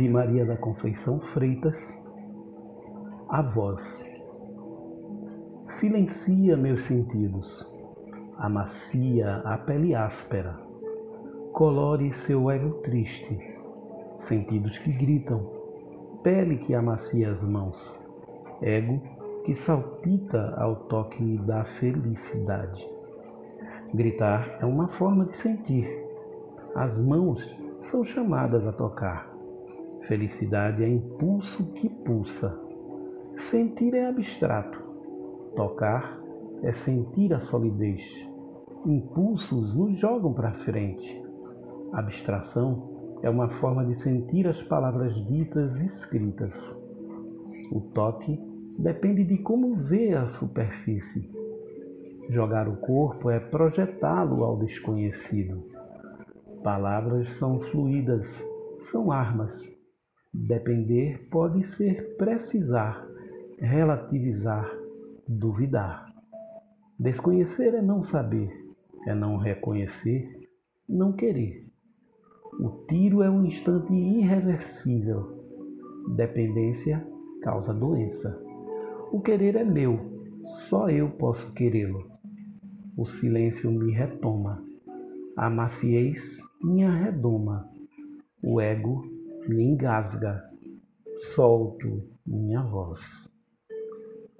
de Maria da Conceição Freitas, a voz. Silencia meus sentidos, amacia a pele áspera, colore seu ego triste, sentidos que gritam, pele que amacia as mãos, ego que saltita ao toque da felicidade. Gritar é uma forma de sentir. As mãos são chamadas a tocar. Felicidade é impulso que pulsa. Sentir é abstrato. Tocar é sentir a solidez. Impulsos nos jogam para frente. Abstração é uma forma de sentir as palavras ditas e escritas. O toque depende de como vê a superfície. Jogar o corpo é projetá-lo ao desconhecido. Palavras são fluídas, são armas. Depender pode ser precisar, relativizar, duvidar. Desconhecer é não saber, é não reconhecer, não querer. O tiro é um instante irreversível. Dependência causa doença. O querer é meu, só eu posso querê-lo. O silêncio me retoma. A maciez me arredoma, o ego me engasga, solto minha voz.